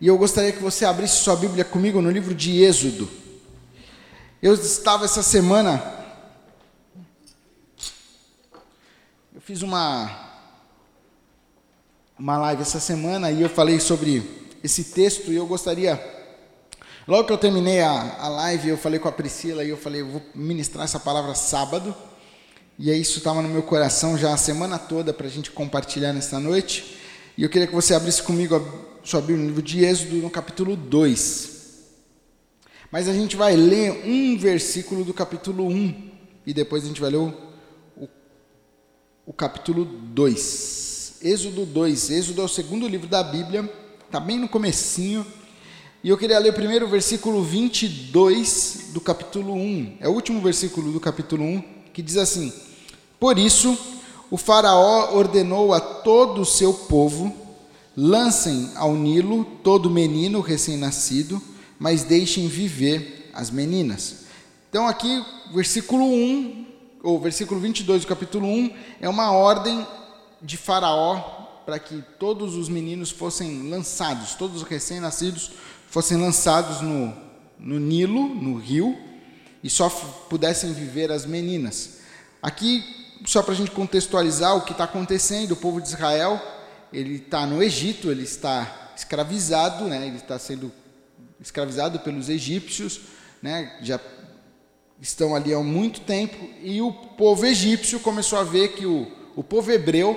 E eu gostaria que você abrisse sua Bíblia comigo no livro de Êxodo. Eu estava essa semana. Eu fiz uma. Uma live essa semana e eu falei sobre esse texto e eu gostaria. Logo que eu terminei a, a live, eu falei com a Priscila e eu falei, eu vou ministrar essa palavra sábado. E isso estava no meu coração já a semana toda para a gente compartilhar nesta noite. E eu queria que você abrisse comigo a sua Bíblia no livro de Êxodo, no capítulo 2. Mas a gente vai ler um versículo do capítulo 1 e depois a gente vai ler o, o, o capítulo 2. Êxodo 2. Êxodo é o segundo livro da Bíblia, está bem no comecinho. E eu queria ler primeiro o versículo 22 do capítulo 1. É o último versículo do capítulo 1, que diz assim: Por isso, o Faraó ordenou a todo o seu povo Lancem ao Nilo todo menino recém-nascido, mas deixem viver as meninas. Então, aqui, versículo 1, ou versículo 22 do capítulo 1, é uma ordem de Faraó para que todos os meninos fossem lançados, todos os recém-nascidos fossem lançados no, no Nilo, no rio, e só pudessem viver as meninas. Aqui, só para a gente contextualizar o que está acontecendo, o povo de Israel ele está no Egito, ele está escravizado, né? ele está sendo escravizado pelos egípcios, né? já estão ali há muito tempo, e o povo egípcio começou a ver que o, o povo hebreu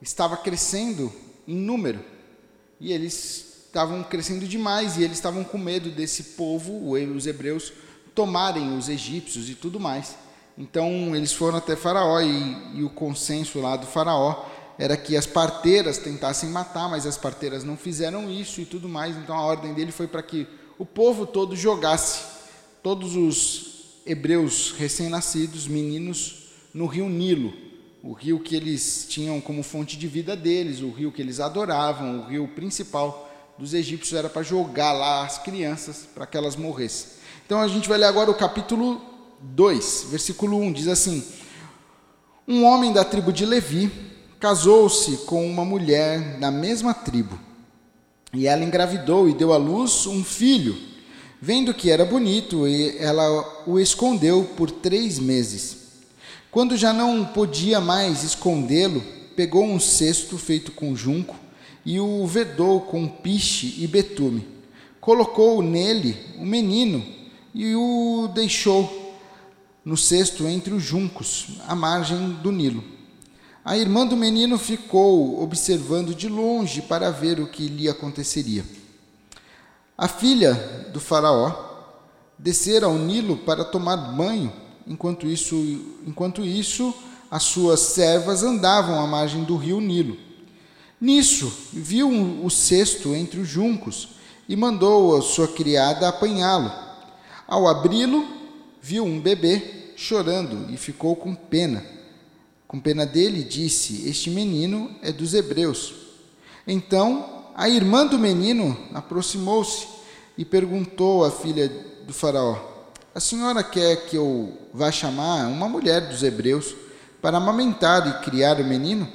estava crescendo em número, e eles estavam crescendo demais, e eles estavam com medo desse povo, os hebreus, tomarem os egípcios e tudo mais. Então eles foram até Faraó, e, e o consenso lá do Faraó era que as parteiras tentassem matar, mas as parteiras não fizeram isso e tudo mais. Então a ordem dele foi para que o povo todo jogasse todos os hebreus recém-nascidos, meninos, no rio Nilo, o rio que eles tinham como fonte de vida deles, o rio que eles adoravam, o rio principal dos egípcios era para jogar lá as crianças para que elas morressem. Então a gente vai ler agora o capítulo 2, versículo 1, diz assim: Um homem da tribo de Levi casou-se com uma mulher da mesma tribo. E ela engravidou e deu à luz um filho. Vendo que era bonito, ela o escondeu por três meses. Quando já não podia mais escondê-lo, pegou um cesto feito com junco e o vedou com piche e betume. Colocou nele o menino e o deixou no cesto entre os juncos, à margem do Nilo. A irmã do menino ficou observando de longe para ver o que lhe aconteceria. A filha do Faraó descera ao Nilo para tomar banho, enquanto isso, enquanto isso as suas servas andavam à margem do rio Nilo. Nisso, viu um, o cesto entre os juncos e mandou a sua criada apanhá-lo. Ao abri-lo, viu um bebê chorando e ficou com pena. Com pena dele, disse: Este menino é dos hebreus. Então a irmã do menino aproximou-se e perguntou à filha do Faraó: A senhora quer que eu vá chamar uma mulher dos hebreus para amamentar e criar o menino?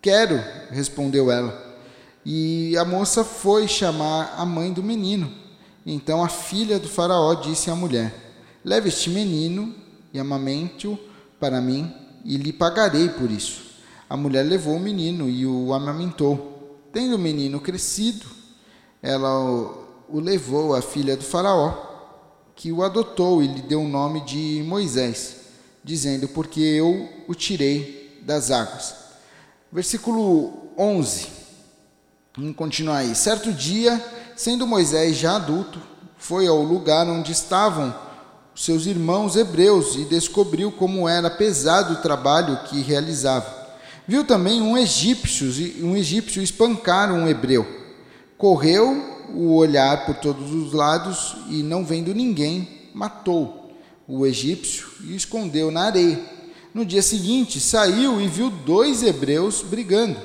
Quero, respondeu ela. E a moça foi chamar a mãe do menino. Então a filha do Faraó disse à mulher: Leve este menino e amamente-o para mim e lhe pagarei por isso. A mulher levou o menino e o amamentou. Tendo o menino crescido, ela o levou à filha do Faraó, que o adotou e lhe deu o nome de Moisés, dizendo: Porque eu o tirei das águas. Versículo 11. Vamos continuar aí. Certo dia, sendo Moisés já adulto, foi ao lugar onde estavam seus irmãos hebreus e descobriu como era pesado o trabalho que realizava. Viu também um egípcio, um egípcio espancar um hebreu. Correu o olhar por todos os lados e, não vendo ninguém, matou o egípcio e escondeu na areia. No dia seguinte, saiu e viu dois hebreus brigando.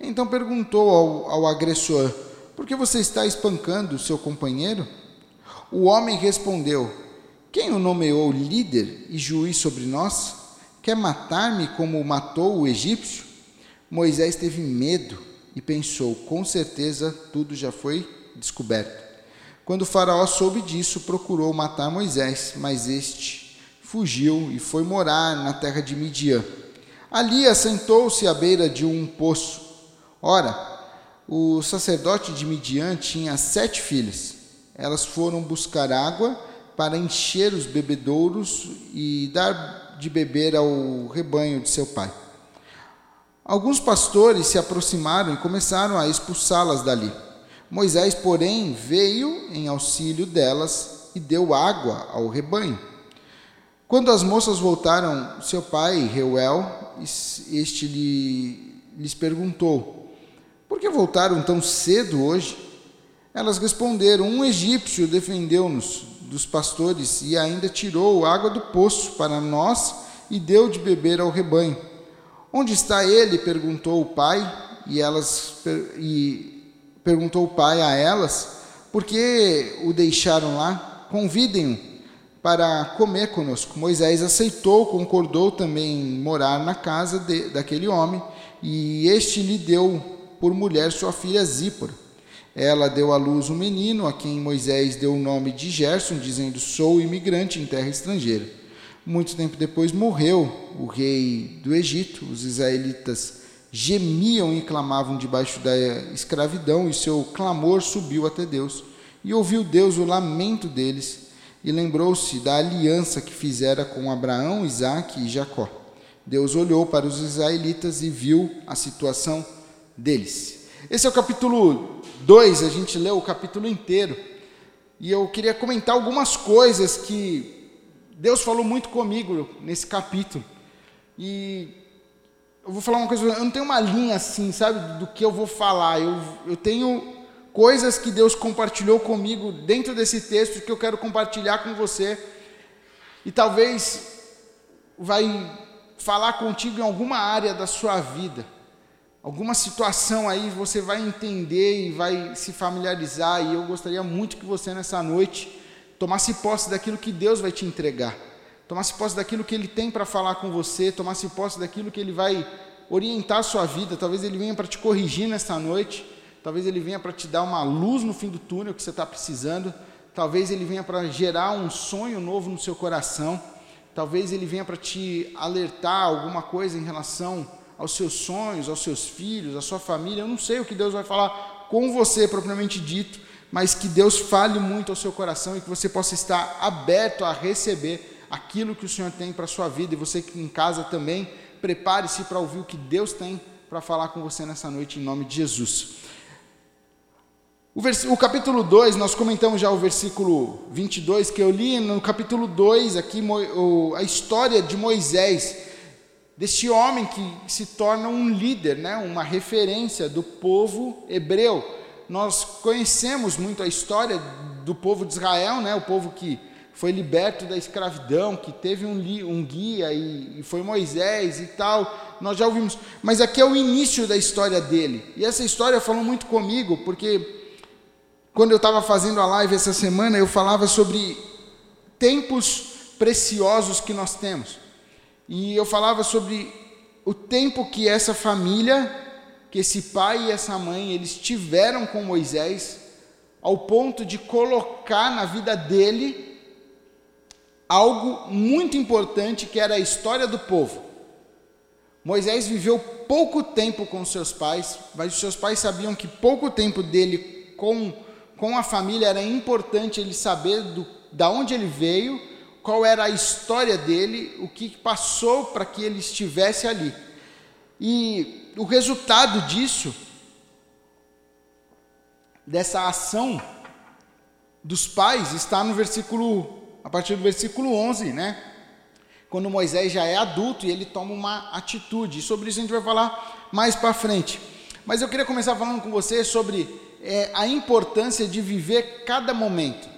Então perguntou ao, ao agressor: Por que você está espancando seu companheiro? O homem respondeu: quem o nomeou líder e juiz sobre nós? Quer matar-me como matou o egípcio? Moisés teve medo e pensou: com certeza tudo já foi descoberto. Quando Faraó soube disso, procurou matar Moisés, mas este fugiu e foi morar na terra de Midian. Ali assentou-se à beira de um poço. Ora, o sacerdote de Midian tinha sete filhas. Elas foram buscar água para encher os bebedouros e dar de beber ao rebanho de seu pai. Alguns pastores se aproximaram e começaram a expulsá-las dali. Moisés, porém, veio em auxílio delas e deu água ao rebanho. Quando as moças voltaram, seu pai, Reuel, este lhe, lhes perguntou: Por que voltaram tão cedo hoje? Elas responderam: Um egípcio defendeu-nos dos pastores e ainda tirou água do poço para nós e deu de beber ao rebanho. Onde está ele? perguntou o pai, e elas e perguntou o pai a elas: Por que o deixaram lá? Convidem-o para comer conosco. Moisés aceitou, concordou também morar na casa de, daquele homem, e este lhe deu por mulher sua filha Zípora. Ela deu à luz um menino, a quem Moisés deu o nome de Gerson, dizendo: Sou imigrante em terra estrangeira. Muito tempo depois morreu o rei do Egito. Os israelitas gemiam e clamavam debaixo da escravidão, e seu clamor subiu até Deus. E ouviu Deus o lamento deles, e lembrou-se da aliança que fizera com Abraão, Isaque e Jacó. Deus olhou para os israelitas e viu a situação deles. Esse é o capítulo 2, a gente leu o capítulo inteiro. E eu queria comentar algumas coisas que Deus falou muito comigo nesse capítulo. E eu vou falar uma coisa, eu não tenho uma linha assim, sabe, do que eu vou falar. Eu, eu tenho coisas que Deus compartilhou comigo dentro desse texto que eu quero compartilhar com você. E talvez vai falar contigo em alguma área da sua vida. Alguma situação aí você vai entender e vai se familiarizar. E eu gostaria muito que você nessa noite tomasse posse daquilo que Deus vai te entregar, tomasse posse daquilo que Ele tem para falar com você, tomasse posse daquilo que Ele vai orientar a sua vida. Talvez Ele venha para te corrigir nesta noite, talvez Ele venha para te dar uma luz no fim do túnel que você está precisando, talvez Ele venha para gerar um sonho novo no seu coração, talvez Ele venha para te alertar alguma coisa em relação aos seus sonhos, aos seus filhos, à sua família. Eu não sei o que Deus vai falar com você propriamente dito, mas que Deus fale muito ao seu coração e que você possa estar aberto a receber aquilo que o Senhor tem para a sua vida. E você que em casa também, prepare-se para ouvir o que Deus tem para falar com você nessa noite, em nome de Jesus. O, o capítulo 2, nós comentamos já o versículo 22, que eu li no capítulo 2, aqui, a história de Moisés, deste homem que se torna um líder, né, uma referência do povo hebreu nós conhecemos muito a história do povo de Israel, né? o povo que foi liberto da escravidão, que teve um, um guia e, e, foi Moisés e tal, nós já ouvimos. Mas aqui é o início da história dele. E essa história falou muito comigo, porque quando eu estava fazendo a live essa semana, eu falava sobre tempos preciosos que nós temos. E eu falava sobre o tempo que essa família que esse pai e essa mãe eles tiveram com Moisés ao ponto de colocar na vida dele algo muito importante que era a história do povo. Moisés viveu pouco tempo com seus pais, mas os seus pais sabiam que pouco tempo dele com, com a família era importante ele saber do, da onde ele veio, qual era a história dele, o que passou para que ele estivesse ali. E o resultado disso, dessa ação dos pais, está no versículo, a partir do versículo 11, né? Quando Moisés já é adulto e ele toma uma atitude. E sobre isso a gente vai falar mais para frente. Mas eu queria começar falando com você sobre é, a importância de viver cada momento.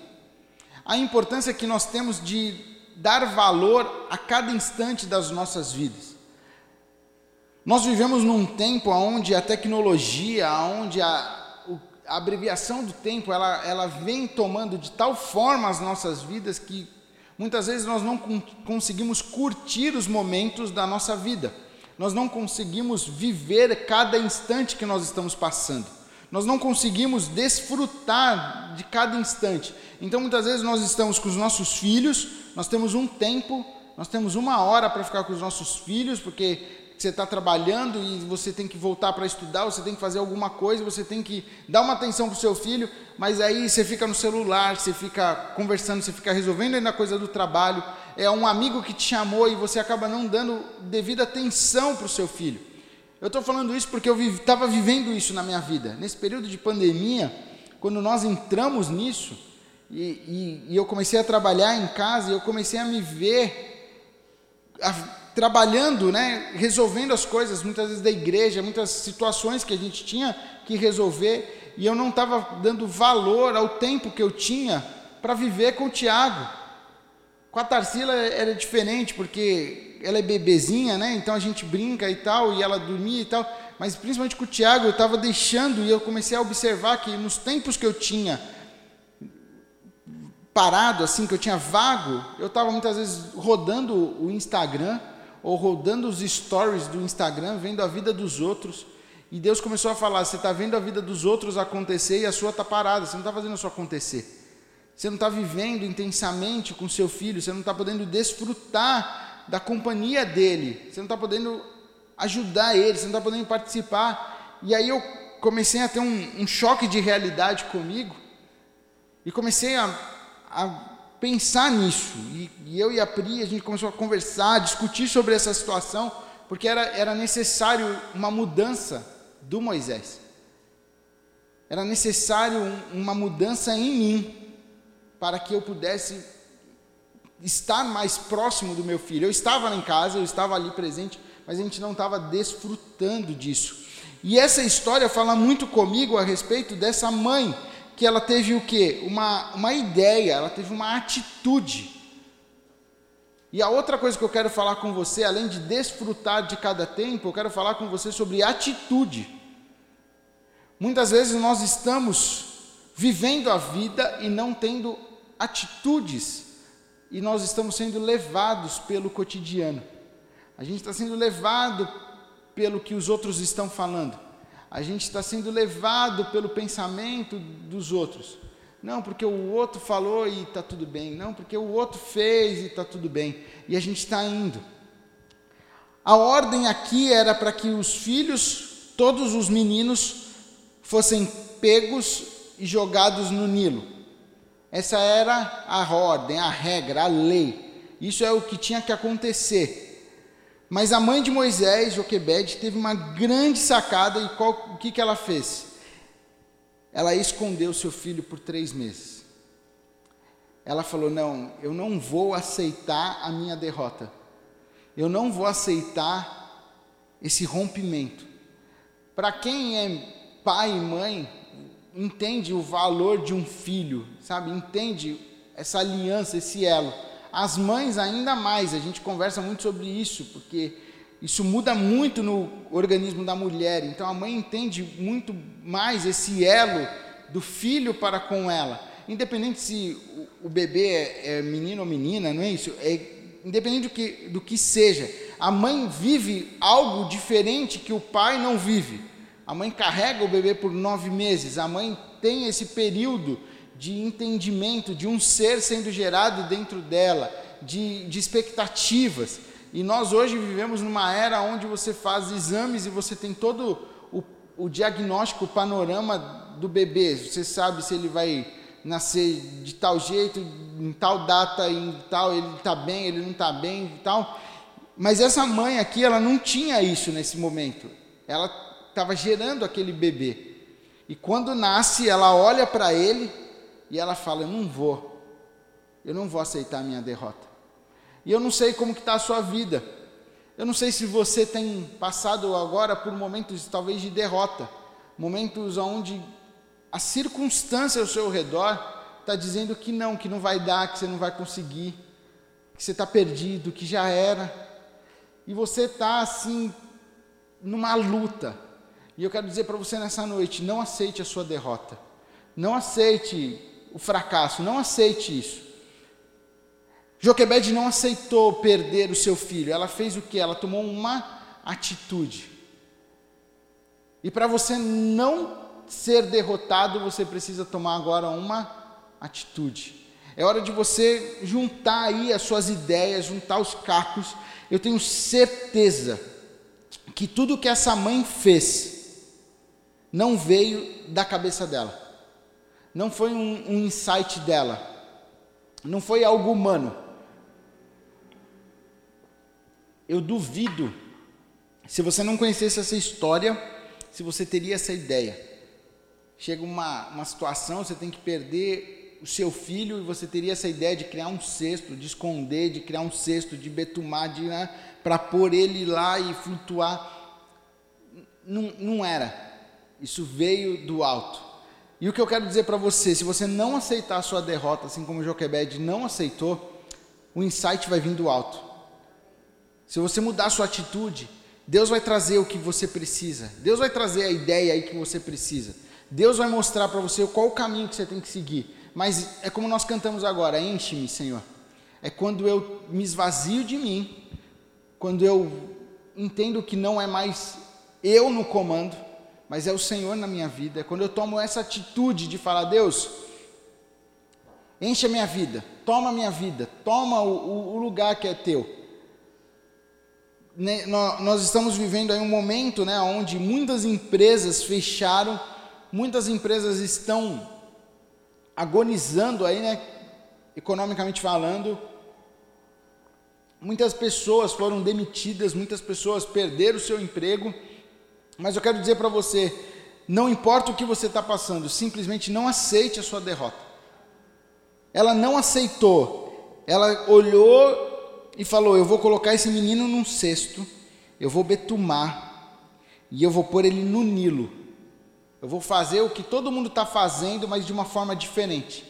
A importância que nós temos de dar valor a cada instante das nossas vidas. Nós vivemos num tempo onde a tecnologia, onde a, a abreviação do tempo, ela, ela vem tomando de tal forma as nossas vidas que muitas vezes nós não conseguimos curtir os momentos da nossa vida. Nós não conseguimos viver cada instante que nós estamos passando. Nós não conseguimos desfrutar de cada instante. Então, muitas vezes, nós estamos com os nossos filhos, nós temos um tempo, nós temos uma hora para ficar com os nossos filhos, porque você está trabalhando e você tem que voltar para estudar, você tem que fazer alguma coisa, você tem que dar uma atenção para o seu filho, mas aí você fica no celular, você fica conversando, você fica resolvendo ainda a coisa do trabalho, é um amigo que te chamou e você acaba não dando devida atenção para o seu filho. Eu estou falando isso porque eu estava vivendo isso na minha vida. Nesse período de pandemia, quando nós entramos nisso, e, e, e eu comecei a trabalhar em casa, e eu comecei a me ver a, trabalhando, né, resolvendo as coisas, muitas vezes da igreja, muitas situações que a gente tinha que resolver, e eu não estava dando valor ao tempo que eu tinha para viver com o Tiago. Com a Tarsila era diferente, porque ela é bebezinha, né? Então a gente brinca e tal, e ela dormia e tal. Mas principalmente com o Tiago, eu estava deixando e eu comecei a observar que nos tempos que eu tinha parado, assim, que eu tinha vago, eu estava muitas vezes rodando o Instagram ou rodando os stories do Instagram, vendo a vida dos outros. E Deus começou a falar: você está vendo a vida dos outros acontecer e a sua está parada, você não está fazendo isso acontecer. Você não está vivendo intensamente com seu filho, você não está podendo desfrutar da companhia dele, você não está podendo ajudar ele, você não está podendo participar. E aí eu comecei a ter um, um choque de realidade comigo e comecei a, a pensar nisso. E, e, eu e a Pri, a gente começou a conversar, a discutir sobre essa situação, porque era, era necessário uma mudança do Moisés. Era necessário um, uma mudança em mim para que eu pudesse estar mais próximo do meu filho. Eu estava em casa, eu estava ali presente, mas a gente não estava desfrutando disso. E essa história fala muito comigo a respeito dessa mãe, que ela teve o quê? Uma, uma ideia, ela teve uma atitude. E a outra coisa que eu quero falar com você, além de desfrutar de cada tempo, eu quero falar com você sobre atitude. Muitas vezes nós estamos vivendo a vida e não tendo atitudes e nós estamos sendo levados pelo cotidiano. A gente está sendo levado pelo que os outros estão falando. A gente está sendo levado pelo pensamento dos outros. Não, porque o outro falou e está tudo bem. Não, porque o outro fez e está tudo bem. E a gente está indo. A ordem aqui era para que os filhos, todos os meninos, fossem pegos e jogados no Nilo. Essa era a ordem, a regra, a lei. Isso é o que tinha que acontecer. Mas a mãe de Moisés, Joquebede, teve uma grande sacada e qual, o que, que ela fez? Ela escondeu seu filho por três meses. Ela falou: Não, eu não vou aceitar a minha derrota. Eu não vou aceitar esse rompimento. Para quem é pai e mãe, entende o valor de um filho, sabe? Entende essa aliança, esse elo. As mães ainda mais, a gente conversa muito sobre isso, porque isso muda muito no organismo da mulher. Então a mãe entende muito mais esse elo do filho para com ela. Independente se o bebê é, é menino ou menina, não é isso? É, independente do que, do que seja, a mãe vive algo diferente que o pai não vive. A mãe carrega o bebê por nove meses, a mãe tem esse período de entendimento de um ser sendo gerado dentro dela, de, de expectativas. E nós hoje vivemos numa era onde você faz exames e você tem todo o, o diagnóstico, o panorama do bebê. Você sabe se ele vai nascer de tal jeito, em tal data, em tal, ele está bem, ele não está bem e tal. Mas essa mãe aqui, ela não tinha isso nesse momento. Ela estava gerando aquele bebê. E quando nasce, ela olha para ele e ela fala: Eu não vou, eu não vou aceitar a minha derrota. E eu não sei como que está a sua vida. Eu não sei se você tem passado agora por momentos talvez de derrota, momentos onde a circunstância ao seu redor está dizendo que não, que não vai dar, que você não vai conseguir, que você está perdido, que já era. E você está assim, numa luta. E eu quero dizer para você nessa noite: não aceite a sua derrota. Não aceite o fracasso. Não aceite isso. Joquebede não aceitou perder o seu filho. Ela fez o que? Ela tomou uma atitude. E para você não ser derrotado, você precisa tomar agora uma atitude. É hora de você juntar aí as suas ideias, juntar os cacos. Eu tenho certeza que tudo que essa mãe fez não veio da cabeça dela. Não foi um, um insight dela. Não foi algo humano. Eu duvido, se você não conhecesse essa história, se você teria essa ideia. Chega uma, uma situação, você tem que perder o seu filho e você teria essa ideia de criar um cesto, de esconder, de criar um cesto, de betumar, de, né, para pôr ele lá e flutuar. Não, não era. Isso veio do alto. E o que eu quero dizer para você, se você não aceitar a sua derrota, assim como Joquebed não aceitou, o insight vai vir do alto. Se você mudar a sua atitude, Deus vai trazer o que você precisa. Deus vai trazer a ideia aí que você precisa. Deus vai mostrar para você qual o caminho que você tem que seguir. Mas é como nós cantamos agora: enche-me, Senhor. É quando eu me esvazio de mim, quando eu entendo que não é mais eu no comando, mas é o Senhor na minha vida. Quando eu tomo essa atitude de falar: Deus, enche a minha vida, toma a minha vida, toma o, o lugar que é teu. Nós estamos vivendo aí um momento né, onde muitas empresas fecharam muitas empresas estão agonizando aí, né, economicamente falando. Muitas pessoas foram demitidas, muitas pessoas perderam o seu emprego. Mas eu quero dizer para você, não importa o que você está passando, simplesmente não aceite a sua derrota. Ela não aceitou, ela olhou e falou: Eu vou colocar esse menino num cesto, eu vou betumar e eu vou pôr ele no Nilo. Eu vou fazer o que todo mundo está fazendo, mas de uma forma diferente.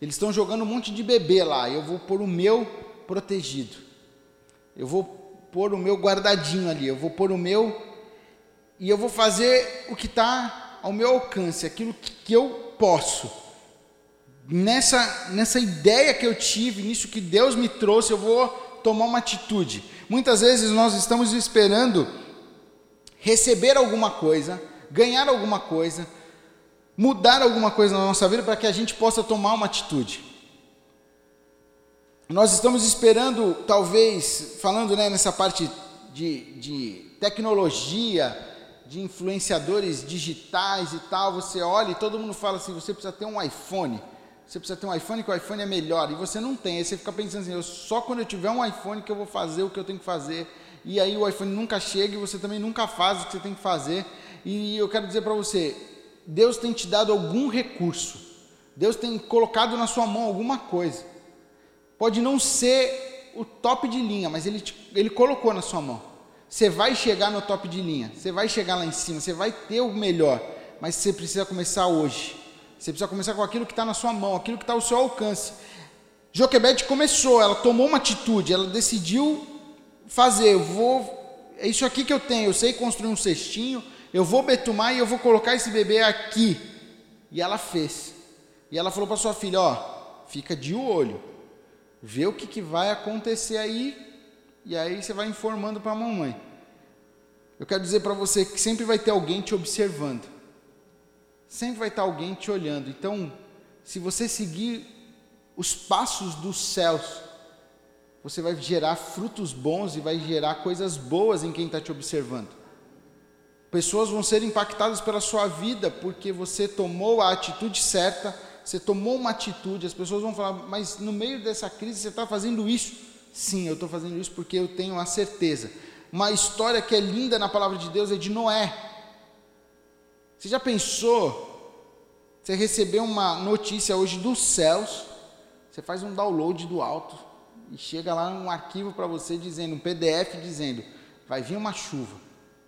Eles estão jogando um monte de bebê lá. Eu vou pôr o meu protegido. Eu vou pôr o meu guardadinho ali. Eu vou pôr o meu. E eu vou fazer o que está ao meu alcance, aquilo que eu posso. Nessa, nessa ideia que eu tive, nisso que Deus me trouxe, eu vou tomar uma atitude. Muitas vezes nós estamos esperando receber alguma coisa ganhar alguma coisa, mudar alguma coisa na nossa vida para que a gente possa tomar uma atitude. Nós estamos esperando, talvez, falando né, nessa parte de, de tecnologia, de influenciadores digitais e tal, você olha e todo mundo fala assim: você precisa ter um iPhone. Você precisa ter um iPhone que o iPhone é melhor. E você não tem. Aí você fica pensando assim: eu, só quando eu tiver um iPhone que eu vou fazer o que eu tenho que fazer. E aí o iPhone nunca chega e você também nunca faz o que você tem que fazer. E eu quero dizer para você, Deus tem te dado algum recurso. Deus tem colocado na sua mão alguma coisa. Pode não ser o top de linha, mas ele, te, ele colocou na sua mão. Você vai chegar no top de linha, você vai chegar lá em cima, você vai ter o melhor, mas você precisa começar hoje. Você precisa começar com aquilo que está na sua mão, aquilo que está ao seu alcance. Joquebede começou, ela tomou uma atitude, ela decidiu fazer. Eu vou, é isso aqui que eu tenho. Eu sei construir um cestinho, eu vou betumar e eu vou colocar esse bebê aqui. E ela fez. E ela falou para sua filha: Ó, fica de olho, vê o que, que vai acontecer aí, e aí você vai informando para a mamãe. Eu quero dizer para você que sempre vai ter alguém te observando, sempre vai estar alguém te olhando. Então, se você seguir os passos dos céus, você vai gerar frutos bons e vai gerar coisas boas em quem está te observando. Pessoas vão ser impactadas pela sua vida porque você tomou a atitude certa, você tomou uma atitude. As pessoas vão falar, mas no meio dessa crise você está fazendo isso? Sim, eu estou fazendo isso porque eu tenho a certeza. Uma história que é linda na palavra de Deus é de Noé. Você já pensou? Você recebeu uma notícia hoje dos céus, você faz um download do alto e chega lá um arquivo para você dizendo, um PDF dizendo, vai vir uma chuva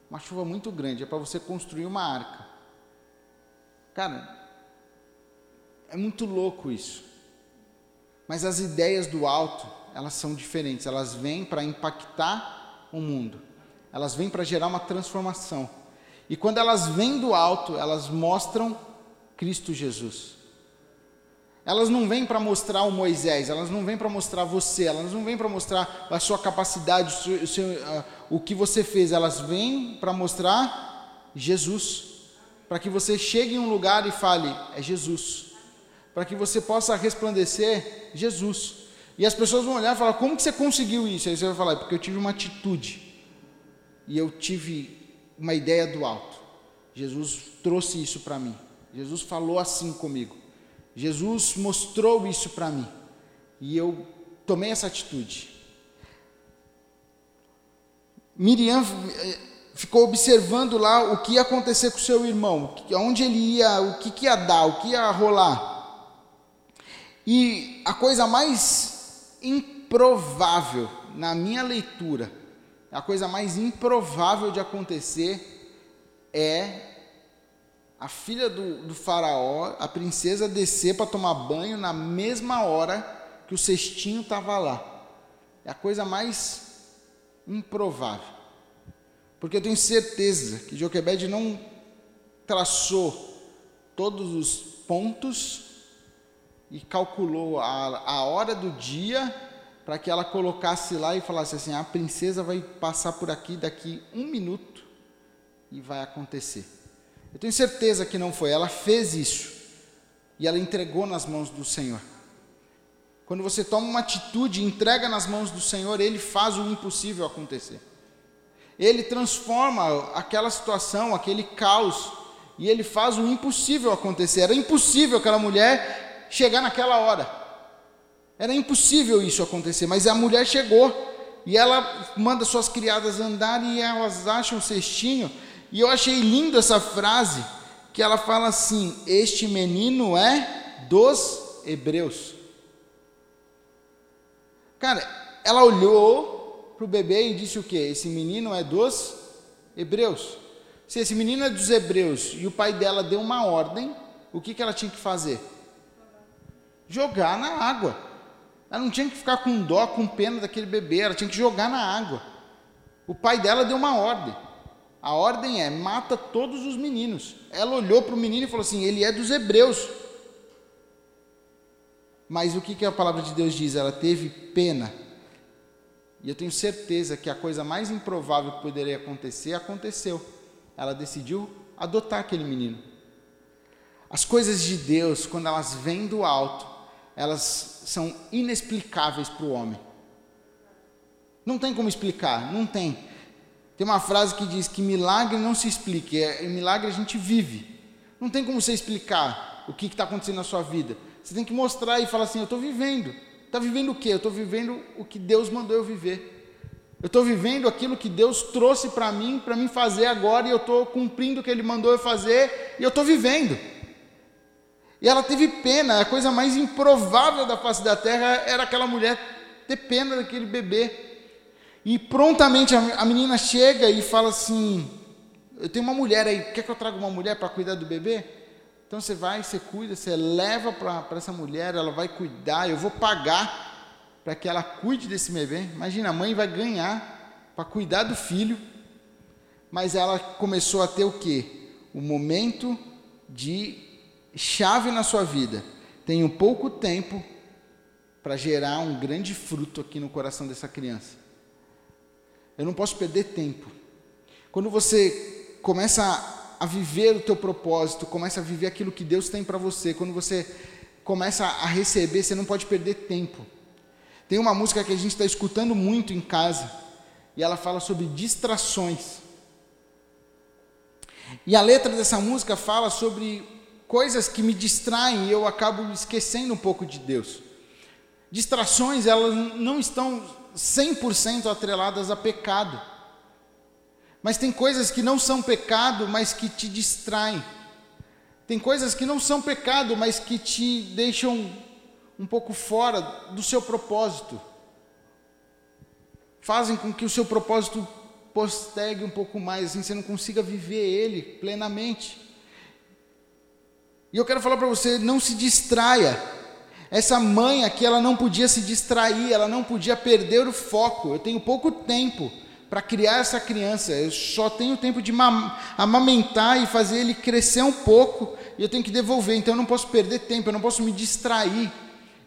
uma chuva muito grande, é para você construir uma arca. Cara, é muito louco isso. Mas as ideias do alto, elas são diferentes, elas vêm para impactar o mundo. Elas vêm para gerar uma transformação. E quando elas vêm do alto, elas mostram Cristo Jesus. elas não vêm para mostrar o Moisés, elas não vêm para mostrar você, elas não vêm para mostrar a sua capacidade, o, seu, o, seu, uh, o que você fez, elas vêm para mostrar Jesus. Para que você chegue em um lugar e fale, é Jesus. Para que você possa resplandecer, Jesus. E as pessoas vão olhar e falar, como que você conseguiu isso? Aí você vai falar, é porque eu tive uma atitude. E eu tive uma ideia do alto. Jesus trouxe isso para mim. Jesus falou assim comigo. Jesus mostrou isso para mim e eu tomei essa atitude. Miriam eh, ficou observando lá o que ia acontecer com seu irmão, onde ele ia, o que, que ia dar, o que ia rolar. E a coisa mais improvável na minha leitura, a coisa mais improvável de acontecer é a filha do, do faraó, a princesa, descer para tomar banho na mesma hora que o cestinho estava lá. É a coisa mais improvável. Porque eu tenho certeza que Joquebed não traçou todos os pontos e calculou a, a hora do dia para que ela colocasse lá e falasse assim: a princesa vai passar por aqui daqui um minuto e vai acontecer. Eu tenho certeza que não foi, ela fez isso e ela entregou nas mãos do Senhor. Quando você toma uma atitude entrega nas mãos do Senhor, Ele faz o impossível acontecer. Ele transforma aquela situação, aquele caos, e Ele faz o impossível acontecer. Era impossível aquela mulher chegar naquela hora. Era impossível isso acontecer, mas a mulher chegou e ela manda suas criadas andar e elas acham o cestinho e eu achei lindo essa frase, que ela fala assim: Este menino é dos hebreus. Cara, ela olhou para o bebê e disse o que? Esse menino é dos hebreus. Se esse menino é dos hebreus e o pai dela deu uma ordem, o que, que ela tinha que fazer? Jogar na água. Ela não tinha que ficar com dó, com pena daquele bebê, ela tinha que jogar na água. O pai dela deu uma ordem. A ordem é: mata todos os meninos. Ela olhou para o menino e falou assim: ele é dos hebreus. Mas o que, que a palavra de Deus diz? Ela teve pena. E eu tenho certeza que a coisa mais improvável que poderia acontecer aconteceu. Ela decidiu adotar aquele menino. As coisas de Deus, quando elas vêm do alto, elas são inexplicáveis para o homem. Não tem como explicar, não tem. Tem uma frase que diz que milagre não se explica, é, milagre a gente vive. Não tem como você explicar o que está acontecendo na sua vida. Você tem que mostrar e falar assim: eu estou vivendo. Está vivendo o quê? Eu estou vivendo o que Deus mandou eu viver. Eu estou vivendo aquilo que Deus trouxe para mim, para mim fazer agora, e eu estou cumprindo o que Ele mandou eu fazer, e eu estou vivendo. E ela teve pena, a coisa mais improvável da face da terra era aquela mulher ter pena daquele bebê. E prontamente a, menina chega e fala assim: Eu tenho uma mulher aí, quer que eu traga uma mulher para cuidar do bebê? Então você vai, você cuida, você leva para essa mulher, ela vai cuidar, eu vou pagar para que ela cuide desse bebê. Imagina, a mãe vai ganhar para cuidar do filho, mas ela começou a ter o quê? O momento de chave na sua vida. Tenho pouco tempo para gerar um grande fruto aqui no coração dessa criança. Eu não posso perder tempo. Quando você começa a viver o teu propósito, começa a viver aquilo que Deus tem para você, quando você começa a receber, você não pode perder tempo. Tem uma música que a gente está escutando muito em casa, e ela fala sobre distrações. E a letra dessa música fala sobre coisas que me distraem e eu acabo esquecendo um pouco de Deus. Distrações, elas não estão 100% atreladas a pecado. Mas tem coisas que não são pecado, mas que te distraem. Tem coisas que não são pecado, mas que te deixam um pouco fora do seu propósito. Fazem com que o seu propósito postergue um pouco mais, assim você não consiga viver ele plenamente. E eu quero falar para você, não se distraia. Essa mãe aqui, ela não podia se distrair, ela não podia perder o foco. Eu tenho pouco tempo para criar essa criança, eu só tenho tempo de amamentar e fazer ele crescer um pouco, e eu tenho que devolver, então eu não posso perder tempo, eu não posso me distrair,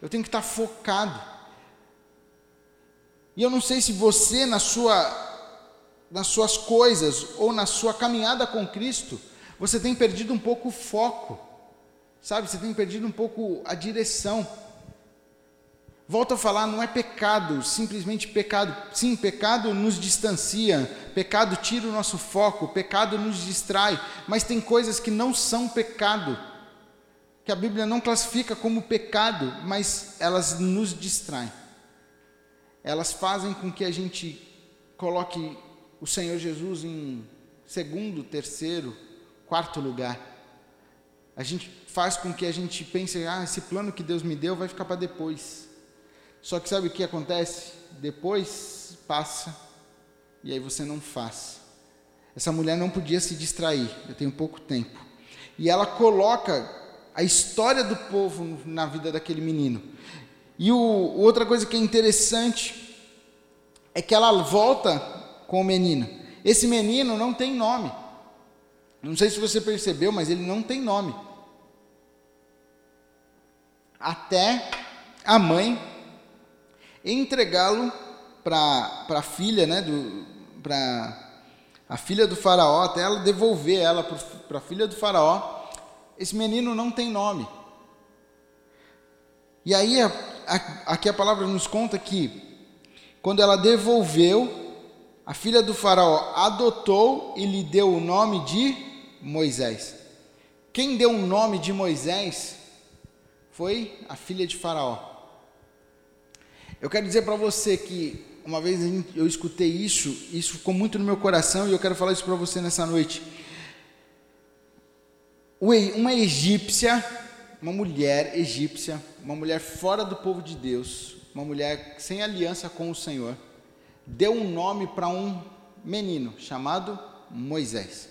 eu tenho que estar focado. E eu não sei se você, na sua, nas suas coisas ou na sua caminhada com Cristo, você tem perdido um pouco o foco, sabe? Você tem perdido um pouco a direção. Volto a falar, não é pecado, simplesmente pecado. Sim, pecado nos distancia, pecado tira o nosso foco, pecado nos distrai, mas tem coisas que não são pecado, que a Bíblia não classifica como pecado, mas elas nos distraem. Elas fazem com que a gente coloque o Senhor Jesus em segundo, terceiro, quarto lugar. A gente faz com que a gente pense, ah, esse plano que Deus me deu vai ficar para depois. Só que sabe o que acontece? Depois passa e aí você não faz. Essa mulher não podia se distrair, eu tenho pouco tempo. E ela coloca a história do povo na vida daquele menino. E o, outra coisa que é interessante é que ela volta com o menino. Esse menino não tem nome. Não sei se você percebeu, mas ele não tem nome. Até a mãe entregá-lo para a filha, né, para a filha do faraó, até ela devolver ela para a filha do faraó. Esse menino não tem nome. E aí, a, a, aqui a palavra nos conta que, quando ela devolveu, a filha do faraó adotou e lhe deu o nome de Moisés. Quem deu o nome de Moisés foi a filha de faraó. Eu quero dizer para você que uma vez eu escutei isso, isso ficou muito no meu coração e eu quero falar isso para você nessa noite. Uma egípcia, uma mulher egípcia, uma mulher fora do povo de Deus, uma mulher sem aliança com o Senhor, deu um nome para um menino chamado Moisés.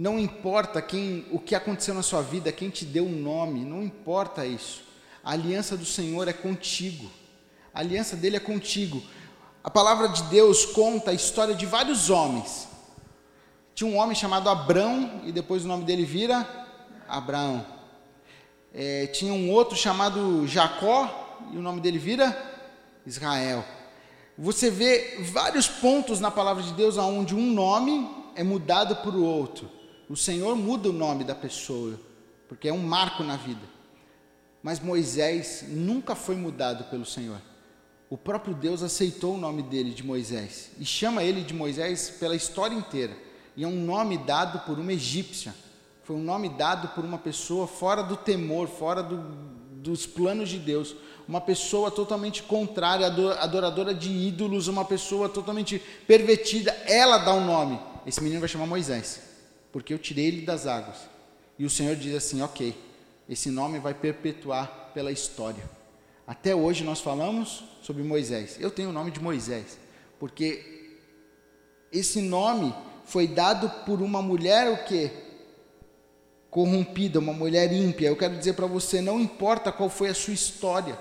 Não importa quem, o que aconteceu na sua vida, quem te deu um nome, não importa isso. A aliança do Senhor é contigo. A aliança dele é contigo. A palavra de Deus conta a história de vários homens. Tinha um homem chamado Abrão, e depois o nome dele vira Abraão. É, tinha um outro chamado Jacó, e o nome dele vira Israel. Você vê vários pontos na palavra de Deus onde um nome é mudado por outro. O Senhor muda o nome da pessoa, porque é um marco na vida. Mas Moisés nunca foi mudado pelo Senhor. O próprio Deus aceitou o nome dele de Moisés e chama ele de Moisés pela história inteira. E é um nome dado por uma egípcia. Foi um nome dado por uma pessoa fora do temor, fora do, dos planos de Deus. Uma pessoa totalmente contrária, adoradora de ídolos, uma pessoa totalmente pervertida. Ela dá o um nome. Esse menino vai chamar Moisés, porque eu tirei ele das águas. E o Senhor diz assim: Ok, esse nome vai perpetuar pela história. Até hoje nós falamos sobre Moisés. Eu tenho o nome de Moisés, porque esse nome foi dado por uma mulher o quê? Corrompida, uma mulher ímpia. Eu quero dizer para você, não importa qual foi a sua história,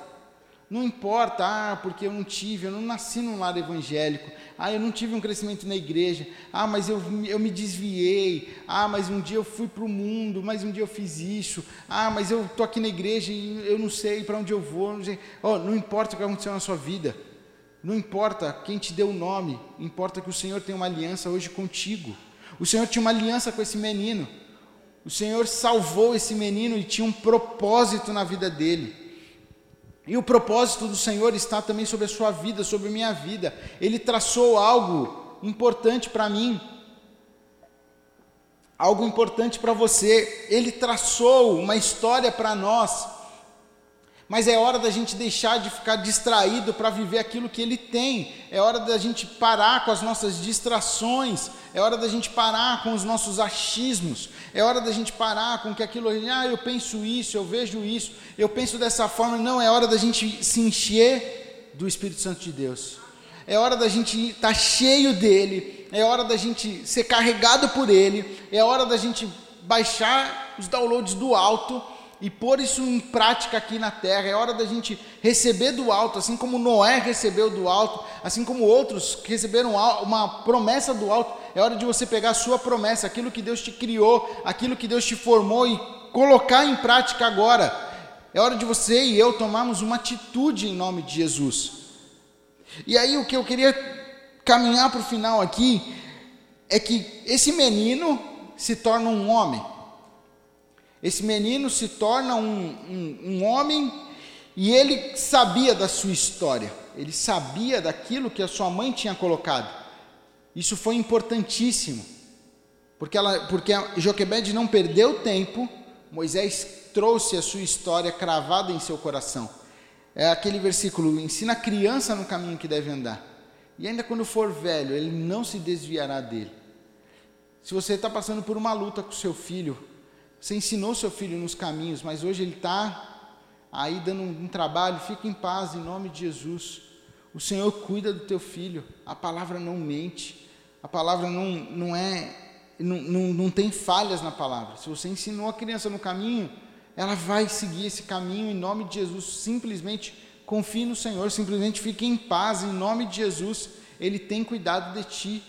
não importa, ah, porque eu não tive, eu não nasci num lar evangélico, ah, eu não tive um crescimento na igreja, ah, mas eu, eu me desviei, ah, mas um dia eu fui para o mundo, mas um dia eu fiz isso, ah, mas eu estou aqui na igreja e eu não sei para onde eu vou, não. Oh, não importa o que aconteceu na sua vida, não importa quem te deu o nome, importa que o Senhor tem uma aliança hoje contigo. O Senhor tinha uma aliança com esse menino, o Senhor salvou esse menino e tinha um propósito na vida dele. E o propósito do Senhor está também sobre a sua vida, sobre a minha vida. Ele traçou algo importante para mim, algo importante para você. Ele traçou uma história para nós. Mas é hora da gente deixar de ficar distraído para viver aquilo que Ele tem. É hora da gente parar com as nossas distrações. É hora da gente parar com os nossos achismos. É hora da gente parar com que aquilo, ah, eu penso isso, eu vejo isso, eu penso dessa forma. Não, é hora da gente se encher do Espírito Santo de Deus. É hora da gente estar tá cheio dele. É hora da gente ser carregado por ele. É hora da gente baixar os downloads do alto e pôr isso em prática aqui na terra. É hora da gente receber do alto, assim como Noé recebeu do alto, assim como outros receberam uma promessa do alto. É hora de você pegar a sua promessa, aquilo que Deus te criou, aquilo que Deus te formou e colocar em prática agora. É hora de você e eu tomarmos uma atitude em nome de Jesus. E aí o que eu queria caminhar para o final aqui é que esse menino se torna um homem. Esse menino se torna um, um, um homem e ele sabia da sua história, ele sabia daquilo que a sua mãe tinha colocado. Isso foi importantíssimo, porque, ela, porque Joquebed não perdeu tempo, Moisés trouxe a sua história cravada em seu coração. É aquele versículo: ensina a criança no caminho que deve andar, e ainda quando for velho, ele não se desviará dele. Se você está passando por uma luta com seu filho, você ensinou seu filho nos caminhos, mas hoje ele está aí dando um, um trabalho, fica em paz em nome de Jesus. O Senhor cuida do teu filho, a palavra não mente, a palavra não, não é, não, não, não tem falhas na palavra. Se você ensinou a criança no caminho, ela vai seguir esse caminho em nome de Jesus. Simplesmente confie no Senhor, simplesmente fique em paz em nome de Jesus. Ele tem cuidado de ti.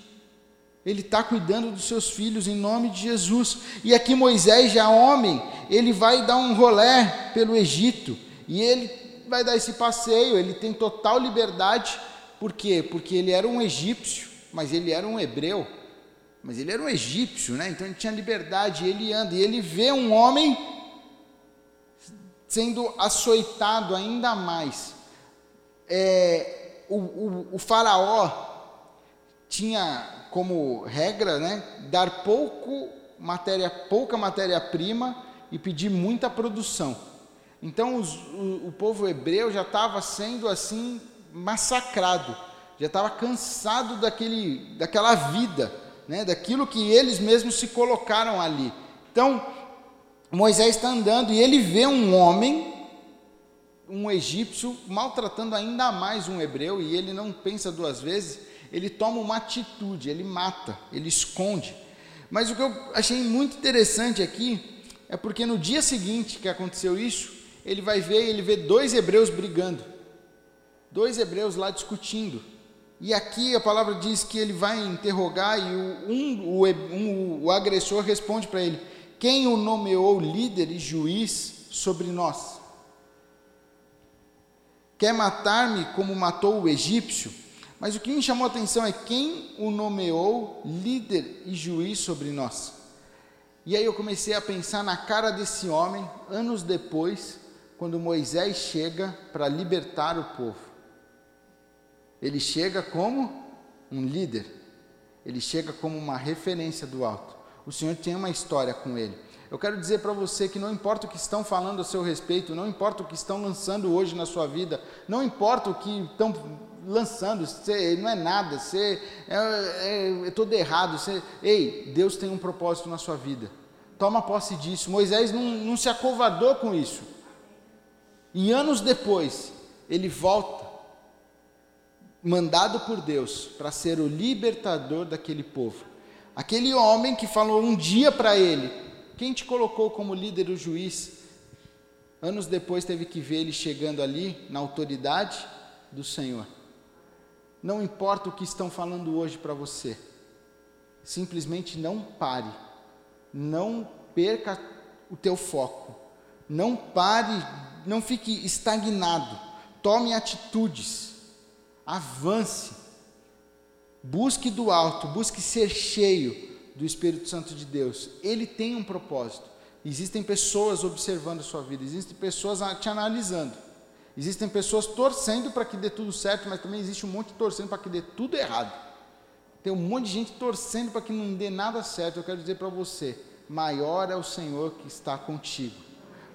Ele está cuidando dos seus filhos em nome de Jesus. E aqui Moisés, já homem, ele vai dar um rolé pelo Egito. E ele vai dar esse passeio, ele tem total liberdade. Por quê? Porque ele era um egípcio, mas ele era um hebreu. Mas ele era um egípcio, né? Então ele tinha liberdade, ele anda. E ele vê um homem sendo açoitado ainda mais. É, o, o, o faraó tinha como regra, né, dar pouco matéria, pouca matéria-prima e pedir muita produção. Então os, o, o povo hebreu já estava sendo assim massacrado, já estava cansado daquele, daquela vida, né, daquilo que eles mesmos se colocaram ali. Então Moisés está andando e ele vê um homem, um egípcio, maltratando ainda mais um hebreu e ele não pensa duas vezes ele toma uma atitude, ele mata, ele esconde. Mas o que eu achei muito interessante aqui é porque no dia seguinte que aconteceu isso, ele vai ver, ele vê dois hebreus brigando. Dois hebreus lá discutindo. E aqui a palavra diz que ele vai interrogar e o, um, o, um, o agressor responde para ele: Quem o nomeou líder e juiz sobre nós? Quer matar-me como matou o egípcio? Mas o que me chamou a atenção é quem o nomeou líder e juiz sobre nós. E aí eu comecei a pensar na cara desse homem, anos depois, quando Moisés chega para libertar o povo. Ele chega como um líder, ele chega como uma referência do alto. O Senhor tem uma história com ele. Eu quero dizer para você que não importa o que estão falando a seu respeito, não importa o que estão lançando hoje na sua vida, não importa o que estão lançando, você não é nada, você é, é, é todo errado. Você, ei, Deus tem um propósito na sua vida. Toma posse disso. Moisés não, não se acovardou com isso. E anos depois, ele volta, mandado por Deus, para ser o libertador daquele povo. Aquele homem que falou um dia para ele: Quem te colocou como líder o juiz? Anos depois teve que ver ele chegando ali na autoridade do Senhor. Não importa o que estão falando hoje para você, simplesmente não pare, não perca o teu foco, não pare, não fique estagnado, tome atitudes, avance, busque do alto, busque ser cheio do Espírito Santo de Deus. Ele tem um propósito. Existem pessoas observando a sua vida, existem pessoas te analisando. Existem pessoas torcendo para que dê tudo certo, mas também existe um monte torcendo para que dê tudo errado. Tem um monte de gente torcendo para que não dê nada certo. Eu quero dizer para você: maior é o Senhor que está contigo,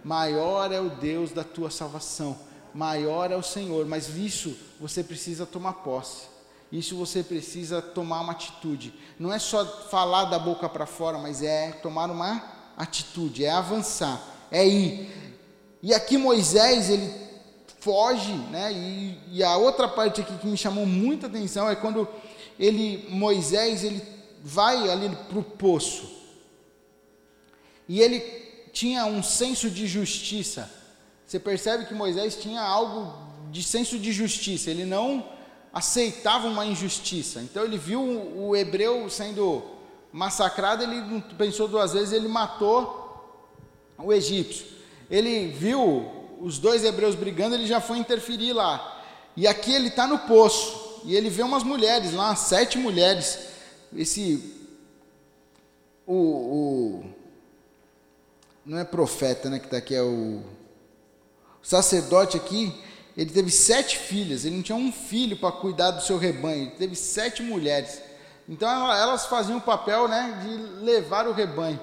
maior é o Deus da tua salvação, maior é o Senhor. Mas isso você precisa tomar posse. Isso você precisa tomar uma atitude. Não é só falar da boca para fora, mas é tomar uma atitude, é avançar, é ir. E aqui Moisés, ele foge, né? E, e, a outra parte aqui que me chamou muita atenção é quando ele, Moisés, ele vai ali para o poço e ele tinha um senso de justiça. Você percebe que Moisés tinha algo de senso de justiça. Ele não aceitava uma injustiça. Então ele viu o hebreu sendo massacrado, ele pensou duas vezes, ele matou o egípcio. Ele viu os dois hebreus brigando, ele já foi interferir lá. E aqui ele está no poço, e ele vê umas mulheres lá, sete mulheres. Esse. O, o não é profeta, né, que está aqui, é o, o sacerdote aqui, ele teve sete filhas, ele não tinha um filho para cuidar do seu rebanho, ele teve sete mulheres. Então elas faziam o papel né, de levar o rebanho.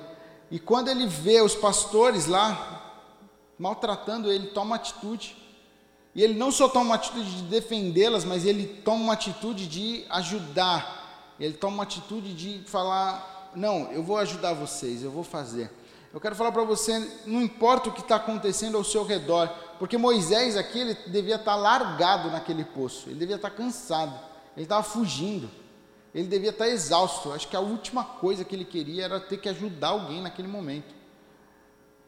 E quando ele vê os pastores lá maltratando ele, toma atitude. E ele não só toma uma atitude de defendê-las, mas ele toma uma atitude de ajudar. Ele toma uma atitude de falar: Não, eu vou ajudar vocês, eu vou fazer. Eu quero falar para você: não importa o que está acontecendo ao seu redor, porque Moisés aqui ele devia estar tá largado naquele poço, ele devia estar tá cansado, ele estava fugindo, ele devia estar tá exausto. Acho que a última coisa que ele queria era ter que ajudar alguém naquele momento.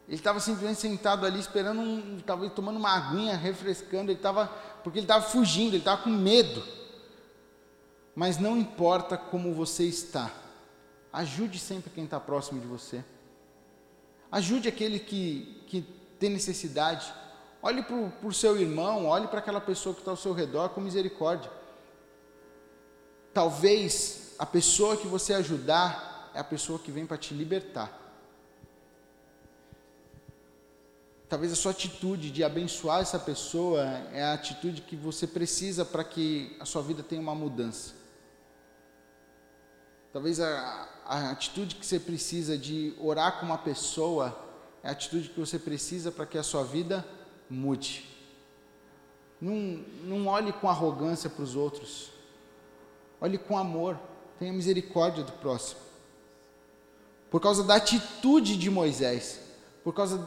Ele estava simplesmente sentado ali esperando, um, estava tomando uma aguinha, refrescando, ele estava, porque ele estava fugindo, ele estava com medo. Mas não importa como você está, ajude sempre quem está próximo de você. Ajude aquele que, que tem necessidade. Olhe para o seu irmão, olhe para aquela pessoa que está ao seu redor com misericórdia. Talvez a pessoa que você ajudar é a pessoa que vem para te libertar. Talvez a sua atitude de abençoar essa pessoa é a atitude que você precisa para que a sua vida tenha uma mudança. Talvez a, a atitude que você precisa de orar com uma pessoa é a atitude que você precisa para que a sua vida mude. Não, não olhe com arrogância para os outros. Olhe com amor. Tenha misericórdia do próximo. Por causa da atitude de Moisés, por causa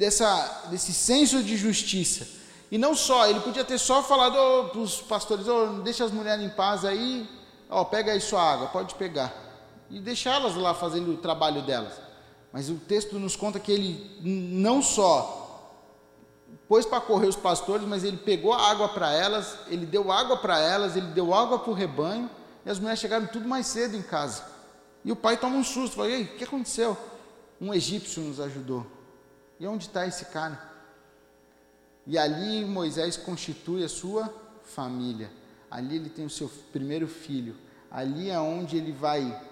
dessa, desse senso de justiça. E não só, ele podia ter só falado oh, para os pastores, oh, deixa as mulheres em paz aí, oh, pega aí sua água, pode pegar. E deixá-las lá fazendo o trabalho delas. Mas o texto nos conta que ele não só pôs para correr os pastores, mas ele pegou a água para elas, ele deu água para elas, ele deu água para o rebanho, e as mulheres chegaram tudo mais cedo em casa. E o pai toma um susto, fala, ei, o que aconteceu? Um egípcio nos ajudou. E onde está esse cara? E ali Moisés constitui a sua família. Ali ele tem o seu primeiro filho. Ali é onde ele vai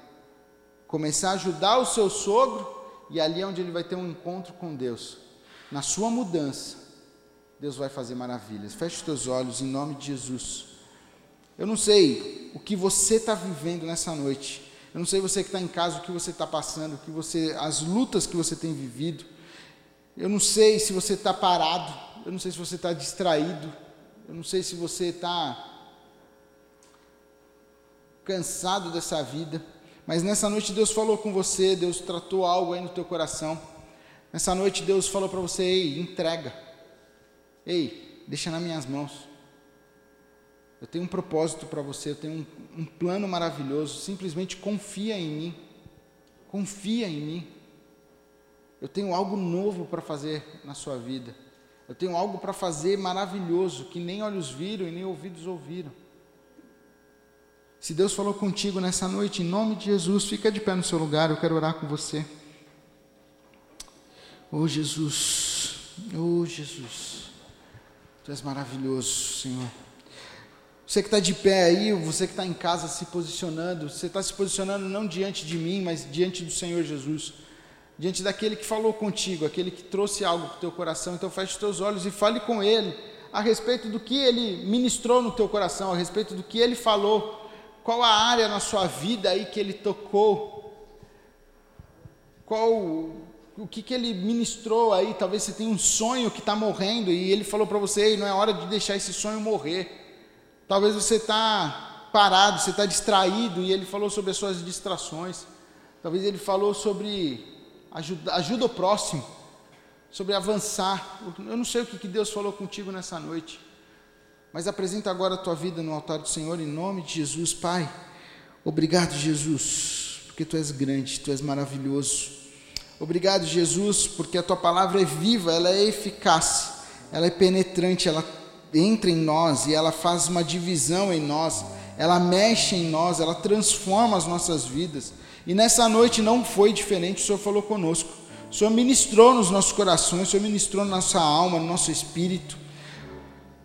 começar a ajudar o seu sogro e ali é onde ele vai ter um encontro com Deus. Na sua mudança, Deus vai fazer maravilhas. Feche os teus olhos em nome de Jesus. Eu não sei o que você está vivendo nessa noite. Eu não sei você que está em casa o que você está passando, o que você, as lutas que você tem vivido. Eu não sei se você está parado, eu não sei se você está distraído, eu não sei se você está cansado dessa vida, mas nessa noite Deus falou com você, Deus tratou algo aí no teu coração. Nessa noite Deus falou para você: ei, entrega, ei, deixa nas minhas mãos. Eu tenho um propósito para você, eu tenho um, um plano maravilhoso. Simplesmente confia em mim, confia em mim. Eu tenho algo novo para fazer na sua vida. Eu tenho algo para fazer maravilhoso que nem olhos viram e nem ouvidos ouviram. Se Deus falou contigo nessa noite, em nome de Jesus, fica de pé no seu lugar, eu quero orar com você. Oh Jesus, oh Jesus, Tu és maravilhoso, Senhor. Você que está de pé aí, você que está em casa se posicionando, você está se posicionando não diante de mim, mas diante do Senhor Jesus diante daquele que falou contigo, aquele que trouxe algo para o teu coração. Então feche os teus olhos e fale com ele a respeito do que ele ministrou no teu coração, a respeito do que ele falou, qual a área na sua vida aí que ele tocou, qual o que, que ele ministrou aí, talvez você tenha um sonho que está morrendo e ele falou para você, não é hora de deixar esse sonho morrer. Talvez você está parado, você está distraído e ele falou sobre as suas distrações. Talvez ele falou sobre ajuda, ajuda o próximo, sobre avançar. Eu não sei o que Deus falou contigo nessa noite, mas apresenta agora a tua vida no altar do Senhor em nome de Jesus, Pai. Obrigado, Jesus, porque tu és grande, tu és maravilhoso. Obrigado, Jesus, porque a tua palavra é viva, ela é eficaz, ela é penetrante, ela entra em nós e ela faz uma divisão em nós, ela mexe em nós, ela transforma as nossas vidas. E nessa noite não foi diferente, o Senhor falou conosco. O Senhor ministrou nos nossos corações, o Senhor ministrou na nossa alma, no nosso espírito.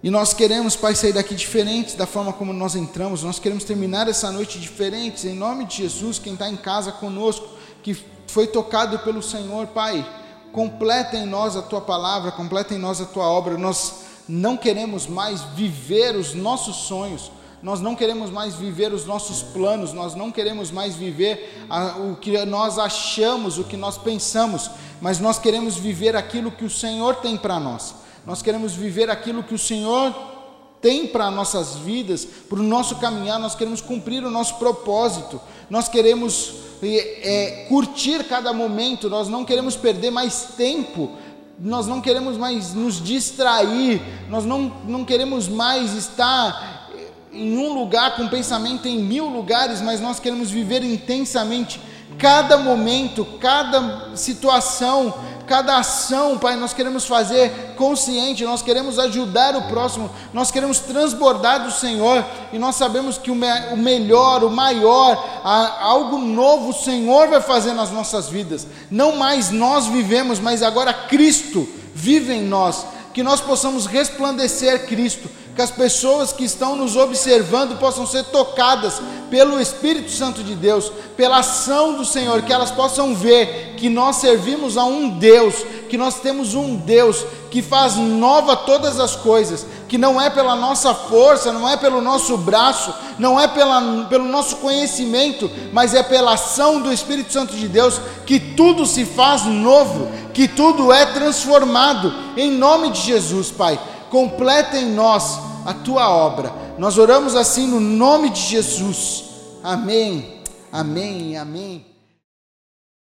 E nós queremos, Pai, sair daqui diferentes da forma como nós entramos. Nós queremos terminar essa noite diferentes. Em nome de Jesus, quem está em casa conosco, que foi tocado pelo Senhor, Pai, completa em nós a tua palavra, completa em nós a tua obra. Nós não queremos mais viver os nossos sonhos. Nós não queremos mais viver os nossos planos, nós não queremos mais viver a, o que nós achamos, o que nós pensamos, mas nós queremos viver aquilo que o Senhor tem para nós. Nós queremos viver aquilo que o Senhor tem para nossas vidas, para o nosso caminhar, nós queremos cumprir o nosso propósito, nós queremos é, curtir cada momento, nós não queremos perder mais tempo, nós não queremos mais nos distrair, nós não, não queremos mais estar em um lugar com pensamento em mil lugares, mas nós queremos viver intensamente cada momento, cada situação, cada ação, Pai, nós queremos fazer consciente, nós queremos ajudar o próximo, nós queremos transbordar do Senhor, e nós sabemos que o, me o melhor, o maior, a, algo novo o Senhor vai fazer nas nossas vidas. Não mais nós vivemos, mas agora Cristo vive em nós, que nós possamos resplandecer Cristo que as pessoas que estão nos observando possam ser tocadas pelo Espírito Santo de Deus, pela ação do Senhor, que elas possam ver que nós servimos a um Deus, que nós temos um Deus que faz nova todas as coisas, que não é pela nossa força, não é pelo nosso braço, não é pela, pelo nosso conhecimento, mas é pela ação do Espírito Santo de Deus que tudo se faz novo, que tudo é transformado, em nome de Jesus, Pai completa em nós a tua obra. Nós oramos assim no nome de Jesus. Amém, amém, amém.